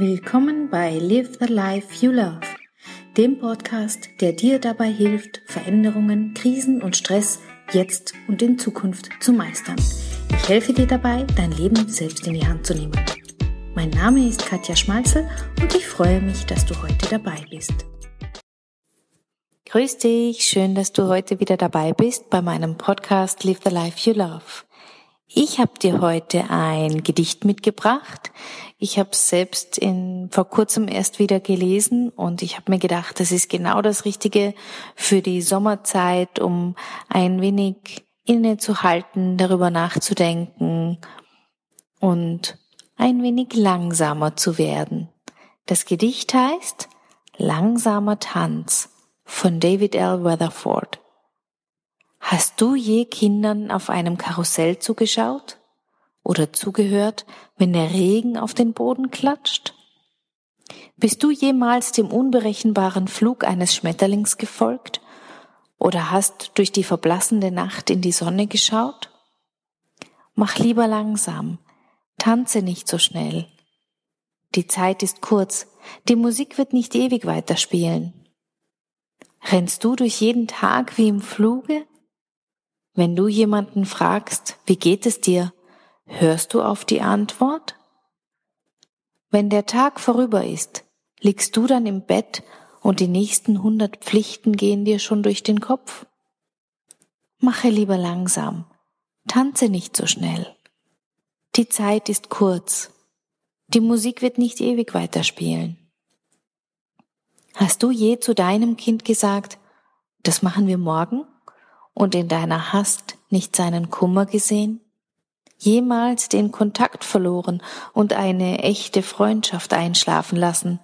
Willkommen bei Live the Life You Love, dem Podcast, der dir dabei hilft, Veränderungen, Krisen und Stress jetzt und in Zukunft zu meistern. Ich helfe dir dabei, dein Leben selbst in die Hand zu nehmen. Mein Name ist Katja Schmalzel und ich freue mich, dass du heute dabei bist. Grüß dich, schön, dass du heute wieder dabei bist bei meinem Podcast Live the Life You Love. Ich habe dir heute ein Gedicht mitgebracht. Ich habe es selbst in, vor kurzem erst wieder gelesen und ich habe mir gedacht, das ist genau das Richtige für die Sommerzeit, um ein wenig innezuhalten, darüber nachzudenken und ein wenig langsamer zu werden. Das Gedicht heißt Langsamer Tanz von David L. Weatherford. Hast du je Kindern auf einem Karussell zugeschaut oder zugehört, wenn der Regen auf den Boden klatscht? Bist du jemals dem unberechenbaren Flug eines Schmetterlings gefolgt oder hast durch die verblassende Nacht in die Sonne geschaut? Mach lieber langsam, tanze nicht so schnell. Die Zeit ist kurz, die Musik wird nicht ewig weiterspielen. Rennst du durch jeden Tag wie im Fluge? Wenn du jemanden fragst, wie geht es dir, hörst du auf die Antwort? Wenn der Tag vorüber ist, liegst du dann im Bett und die nächsten hundert Pflichten gehen dir schon durch den Kopf? Mache lieber langsam, tanze nicht so schnell. Die Zeit ist kurz, die Musik wird nicht ewig weiterspielen. Hast du je zu deinem Kind gesagt, das machen wir morgen? Und in deiner Hast nicht seinen Kummer gesehen? Jemals den Kontakt verloren und eine echte Freundschaft einschlafen lassen,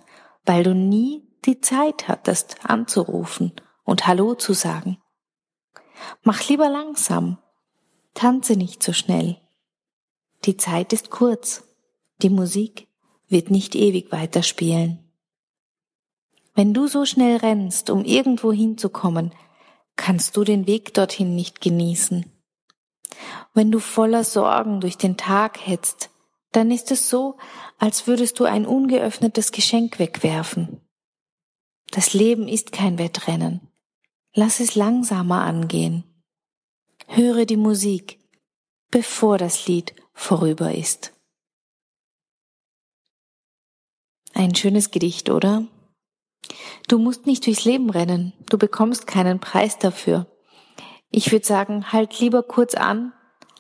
weil du nie die Zeit hattest anzurufen und Hallo zu sagen? Mach lieber langsam, tanze nicht so schnell. Die Zeit ist kurz, die Musik wird nicht ewig weiterspielen. Wenn du so schnell rennst, um irgendwo hinzukommen, kannst du den Weg dorthin nicht genießen. Wenn du voller Sorgen durch den Tag hetzt, dann ist es so, als würdest du ein ungeöffnetes Geschenk wegwerfen. Das Leben ist kein Wettrennen. Lass es langsamer angehen. Höre die Musik, bevor das Lied vorüber ist. Ein schönes Gedicht, oder? Du musst nicht durchs Leben rennen, du bekommst keinen Preis dafür. Ich würde sagen, halt lieber kurz an,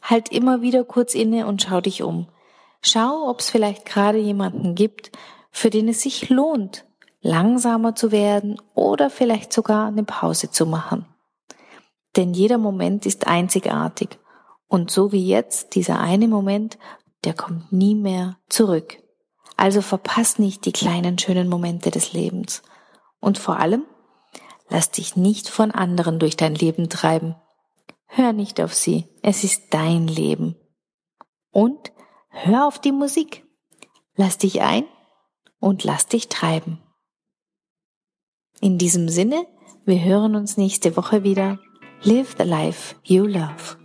halt immer wieder kurz inne und schau dich um. Schau, ob es vielleicht gerade jemanden gibt, für den es sich lohnt, langsamer zu werden oder vielleicht sogar eine Pause zu machen. Denn jeder Moment ist einzigartig und so wie jetzt dieser eine Moment, der kommt nie mehr zurück. Also verpass nicht die kleinen schönen Momente des Lebens und vor allem, lass dich nicht von anderen durch dein Leben treiben. Hör nicht auf sie, es ist dein Leben. Und hör auf die Musik. Lass dich ein und lass dich treiben. In diesem Sinne, wir hören uns nächste Woche wieder. Live the life you love.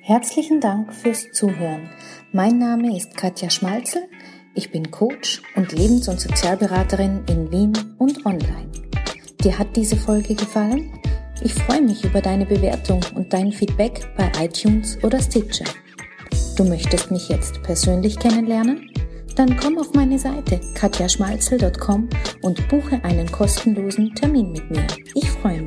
Herzlichen Dank fürs Zuhören. Mein Name ist Katja Schmalzel ich bin Coach und Lebens- und Sozialberaterin in Wien und online. Dir hat diese Folge gefallen? Ich freue mich über deine Bewertung und dein Feedback bei iTunes oder Stitcher. Du möchtest mich jetzt persönlich kennenlernen? Dann komm auf meine Seite katjaschmalzel.com und buche einen kostenlosen Termin mit mir. Ich freue